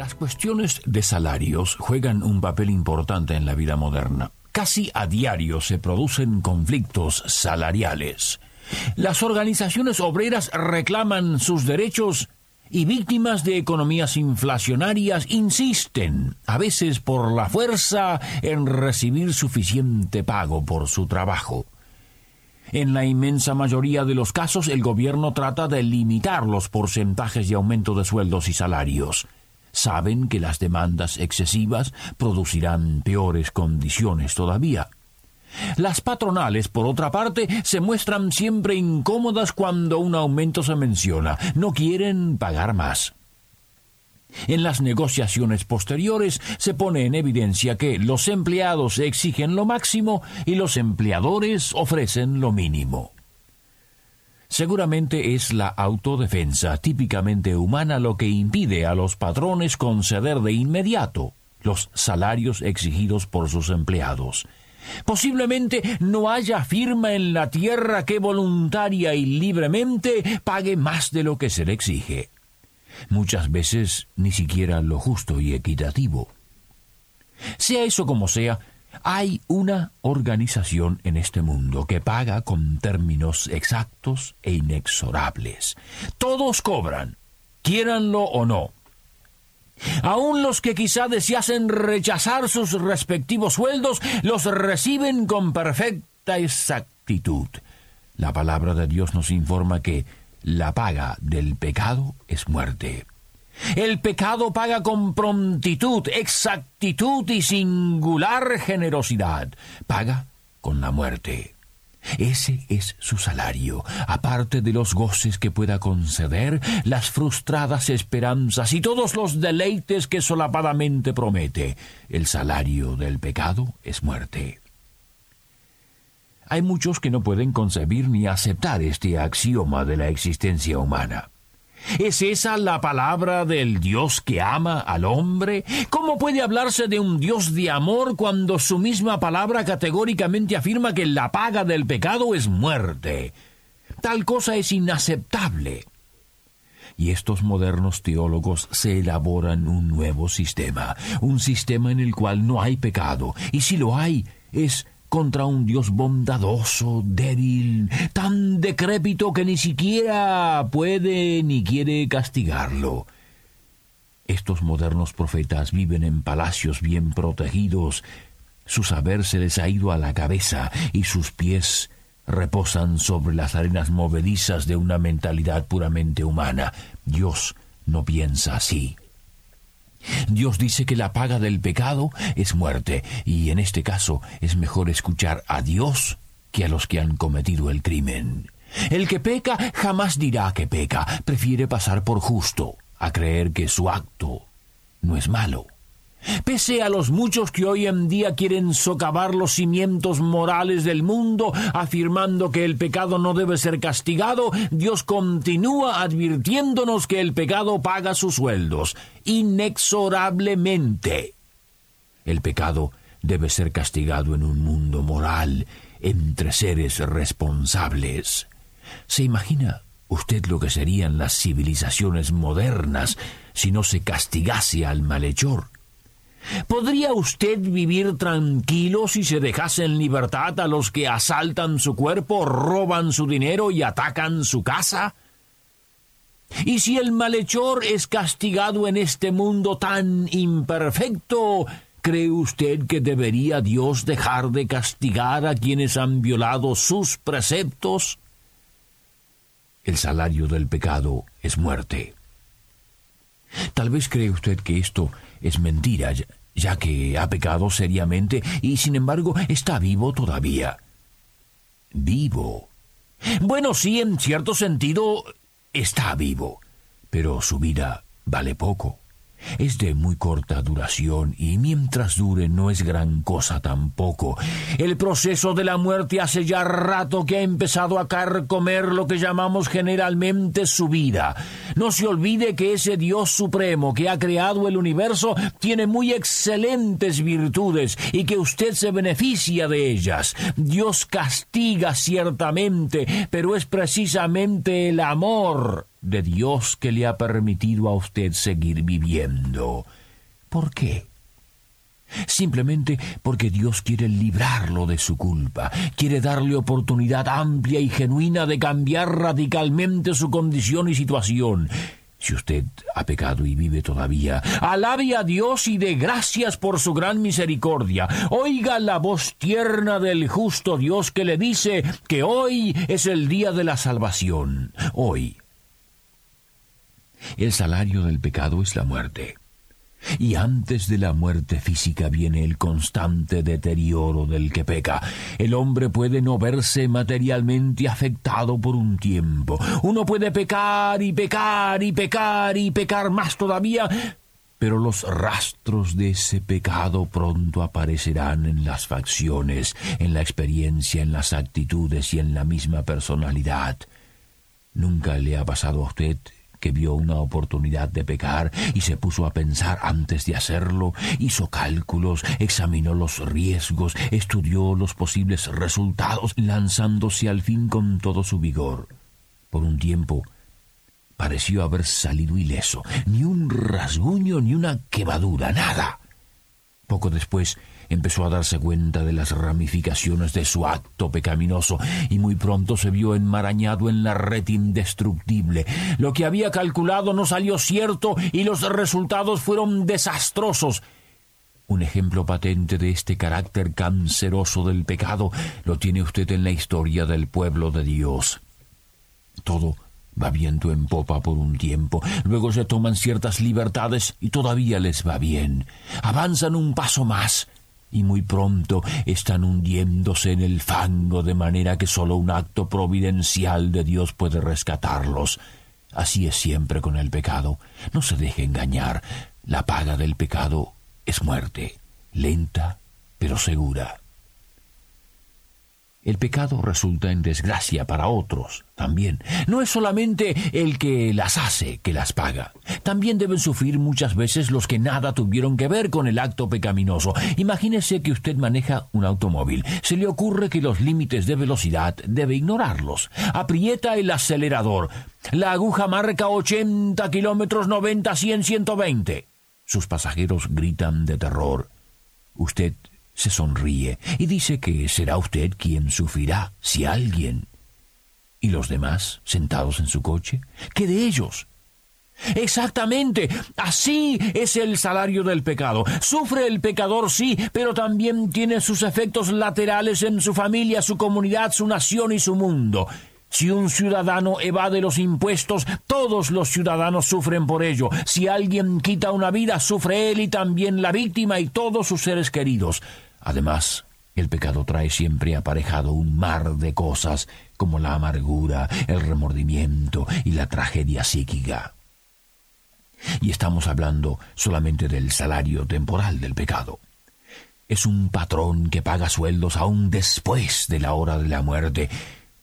Las cuestiones de salarios juegan un papel importante en la vida moderna. Casi a diario se producen conflictos salariales. Las organizaciones obreras reclaman sus derechos y víctimas de economías inflacionarias insisten, a veces por la fuerza, en recibir suficiente pago por su trabajo. En la inmensa mayoría de los casos el gobierno trata de limitar los porcentajes de aumento de sueldos y salarios saben que las demandas excesivas producirán peores condiciones todavía. Las patronales, por otra parte, se muestran siempre incómodas cuando un aumento se menciona. No quieren pagar más. En las negociaciones posteriores se pone en evidencia que los empleados exigen lo máximo y los empleadores ofrecen lo mínimo. Seguramente es la autodefensa típicamente humana lo que impide a los patrones conceder de inmediato los salarios exigidos por sus empleados. Posiblemente no haya firma en la tierra que voluntaria y libremente pague más de lo que se le exige. Muchas veces ni siquiera lo justo y equitativo. Sea eso como sea, hay una organización en este mundo que paga con términos exactos e inexorables. Todos cobran, quieranlo o no. Aun los que quizá deseasen rechazar sus respectivos sueldos, los reciben con perfecta exactitud. La palabra de Dios nos informa que la paga del pecado es muerte. El pecado paga con prontitud, exactitud y singular generosidad. Paga con la muerte. Ese es su salario, aparte de los goces que pueda conceder, las frustradas esperanzas y todos los deleites que solapadamente promete. El salario del pecado es muerte. Hay muchos que no pueden concebir ni aceptar este axioma de la existencia humana. ¿Es esa la palabra del Dios que ama al hombre? ¿Cómo puede hablarse de un Dios de amor cuando su misma palabra categóricamente afirma que la paga del pecado es muerte? Tal cosa es inaceptable. Y estos modernos teólogos se elaboran un nuevo sistema, un sistema en el cual no hay pecado, y si lo hay, es contra un Dios bondadoso, débil, tan decrépito que ni siquiera puede ni quiere castigarlo. Estos modernos profetas viven en palacios bien protegidos, su saber se les ha ido a la cabeza y sus pies reposan sobre las arenas movedizas de una mentalidad puramente humana. Dios no piensa así. Dios dice que la paga del pecado es muerte, y en este caso es mejor escuchar a Dios que a los que han cometido el crimen. El que peca jamás dirá que peca, prefiere pasar por justo, a creer que su acto no es malo. Pese a los muchos que hoy en día quieren socavar los cimientos morales del mundo, afirmando que el pecado no debe ser castigado, Dios continúa advirtiéndonos que el pecado paga sus sueldos, inexorablemente. El pecado debe ser castigado en un mundo moral, entre seres responsables. ¿Se imagina usted lo que serían las civilizaciones modernas si no se castigase al malhechor? ¿Podría usted vivir tranquilo si se dejase en libertad a los que asaltan su cuerpo, roban su dinero y atacan su casa? ¿Y si el malhechor es castigado en este mundo tan imperfecto, cree usted que debería Dios dejar de castigar a quienes han violado sus preceptos? El salario del pecado es muerte. Tal vez cree usted que esto es mentira, ya que ha pecado seriamente y sin embargo está vivo todavía. Vivo. Bueno, sí, en cierto sentido está vivo, pero su vida vale poco. Es de muy corta duración y mientras dure no es gran cosa tampoco. El proceso de la muerte hace ya rato que ha empezado a carcomer lo que llamamos generalmente su vida. No se olvide que ese Dios supremo que ha creado el universo tiene muy excelentes virtudes y que usted se beneficia de ellas. Dios castiga ciertamente, pero es precisamente el amor de Dios que le ha permitido a usted seguir viviendo. ¿Por qué? Simplemente porque Dios quiere librarlo de su culpa, quiere darle oportunidad amplia y genuina de cambiar radicalmente su condición y situación. Si usted ha pecado y vive todavía, alabe a Dios y dé gracias por su gran misericordia. Oiga la voz tierna del justo Dios que le dice que hoy es el día de la salvación. Hoy el salario del pecado es la muerte. Y antes de la muerte física viene el constante deterioro del que peca. El hombre puede no verse materialmente afectado por un tiempo. Uno puede pecar y pecar y pecar y pecar más todavía, pero los rastros de ese pecado pronto aparecerán en las facciones, en la experiencia, en las actitudes y en la misma personalidad. ¿Nunca le ha pasado a usted que vio una oportunidad de pecar y se puso a pensar antes de hacerlo, hizo cálculos, examinó los riesgos, estudió los posibles resultados, lanzándose al fin con todo su vigor. Por un tiempo pareció haber salido ileso, ni un rasguño ni una quemadura, nada. Poco después empezó a darse cuenta de las ramificaciones de su acto pecaminoso y muy pronto se vio enmarañado en la red indestructible. Lo que había calculado no salió cierto y los resultados fueron desastrosos. Un ejemplo patente de este carácter canceroso del pecado lo tiene usted en la historia del pueblo de Dios. Todo va viento en popa por un tiempo, luego se toman ciertas libertades y todavía les va bien. Avanzan un paso más, y muy pronto están hundiéndose en el fango de manera que sólo un acto providencial de Dios puede rescatarlos. Así es siempre con el pecado. No se deje engañar. La paga del pecado es muerte, lenta pero segura. El pecado resulta en desgracia para otros también. No es solamente el que las hace que las paga. También deben sufrir muchas veces los que nada tuvieron que ver con el acto pecaminoso. Imagínese que usted maneja un automóvil. Se le ocurre que los límites de velocidad debe ignorarlos. Aprieta el acelerador. La aguja marca 80 kilómetros 90, 100, 120. Sus pasajeros gritan de terror. Usted se sonríe y dice que será usted quien sufrirá si alguien. ¿Y los demás, sentados en su coche? ¿Qué de ellos? Exactamente, así es el salario del pecado. Sufre el pecador, sí, pero también tiene sus efectos laterales en su familia, su comunidad, su nación y su mundo. Si un ciudadano evade los impuestos, todos los ciudadanos sufren por ello. Si alguien quita una vida, sufre él y también la víctima y todos sus seres queridos. Además, el pecado trae siempre aparejado un mar de cosas como la amargura, el remordimiento y la tragedia psíquica. Y estamos hablando solamente del salario temporal del pecado. Es un patrón que paga sueldos aún después de la hora de la muerte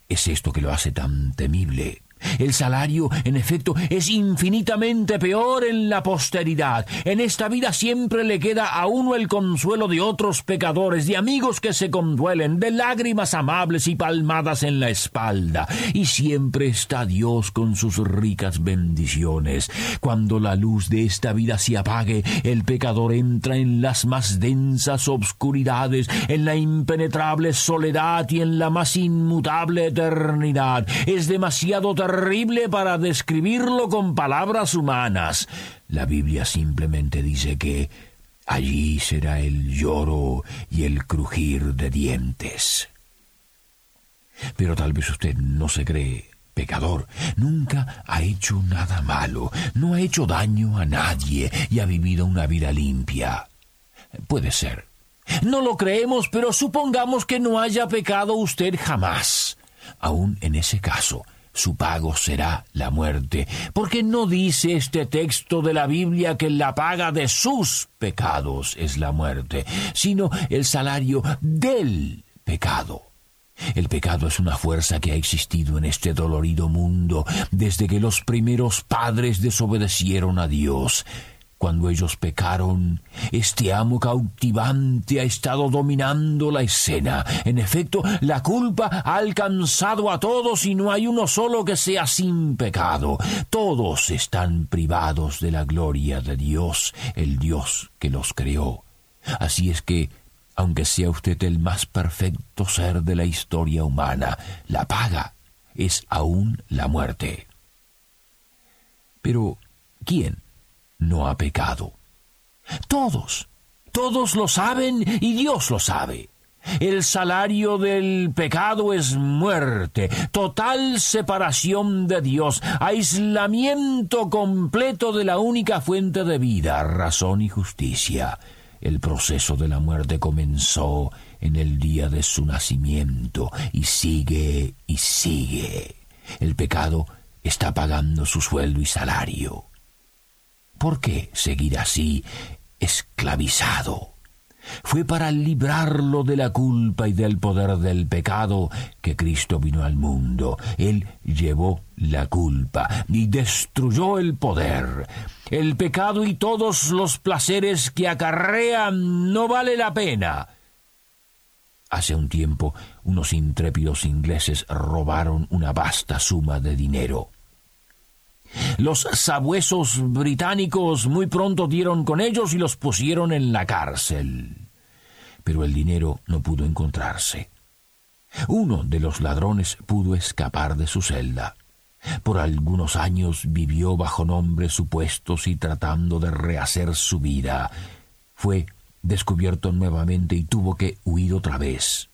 es esto que lo hace tan temible el salario, en efecto, es infinitamente peor en la posteridad. En esta vida siempre le queda a uno el consuelo de otros pecadores, de amigos que se conduelen, de lágrimas amables y palmadas en la espalda. Y siempre está Dios con sus ricas bendiciones. Cuando la luz de esta vida se apague, el pecador entra en las más densas obscuridades, en la impenetrable soledad y en la más inmutable eternidad. Es demasiado para describirlo con palabras humanas. La Biblia simplemente dice que allí será el lloro y el crujir de dientes. Pero tal vez usted no se cree pecador, nunca ha hecho nada malo, no ha hecho daño a nadie y ha vivido una vida limpia. Puede ser. No lo creemos, pero supongamos que no haya pecado usted jamás. Aún en ese caso, su pago será la muerte. Porque no dice este texto de la Biblia que la paga de sus pecados es la muerte, sino el salario del pecado. El pecado es una fuerza que ha existido en este dolorido mundo desde que los primeros padres desobedecieron a Dios. Cuando ellos pecaron, este amo cautivante ha estado dominando la escena. En efecto, la culpa ha alcanzado a todos y no hay uno solo que sea sin pecado. Todos están privados de la gloria de Dios, el Dios que los creó. Así es que, aunque sea usted el más perfecto ser de la historia humana, la paga es aún la muerte. Pero, ¿quién? No ha pecado. Todos, todos lo saben y Dios lo sabe. El salario del pecado es muerte, total separación de Dios, aislamiento completo de la única fuente de vida, razón y justicia. El proceso de la muerte comenzó en el día de su nacimiento y sigue y sigue. El pecado está pagando su sueldo y salario. ¿Por qué seguir así, esclavizado? Fue para librarlo de la culpa y del poder del pecado que Cristo vino al mundo. Él llevó la culpa y destruyó el poder. El pecado y todos los placeres que acarrean no vale la pena. Hace un tiempo unos intrépidos ingleses robaron una vasta suma de dinero. Los sabuesos británicos muy pronto dieron con ellos y los pusieron en la cárcel. Pero el dinero no pudo encontrarse. Uno de los ladrones pudo escapar de su celda. Por algunos años vivió bajo nombres supuestos y tratando de rehacer su vida. Fue descubierto nuevamente y tuvo que huir otra vez.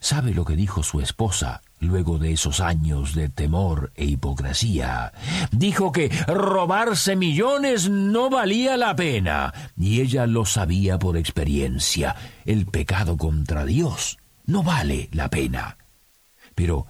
¿Sabe lo que dijo su esposa luego de esos años de temor e hipocresía. Dijo que robarse millones no valía la pena, y ella lo sabía por experiencia. El pecado contra Dios no vale la pena. Pero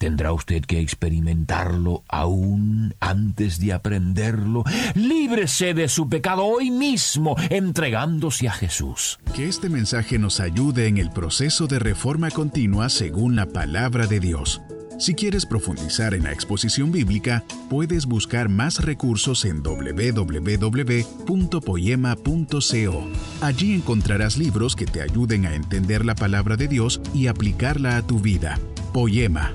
Tendrá usted que experimentarlo aún antes de aprenderlo. Líbrese de su pecado hoy mismo, entregándose a Jesús. Que este mensaje nos ayude en el proceso de reforma continua según la palabra de Dios. Si quieres profundizar en la exposición bíblica, puedes buscar más recursos en www.poema.co. Allí encontrarás libros que te ayuden a entender la palabra de Dios y aplicarla a tu vida. Poema,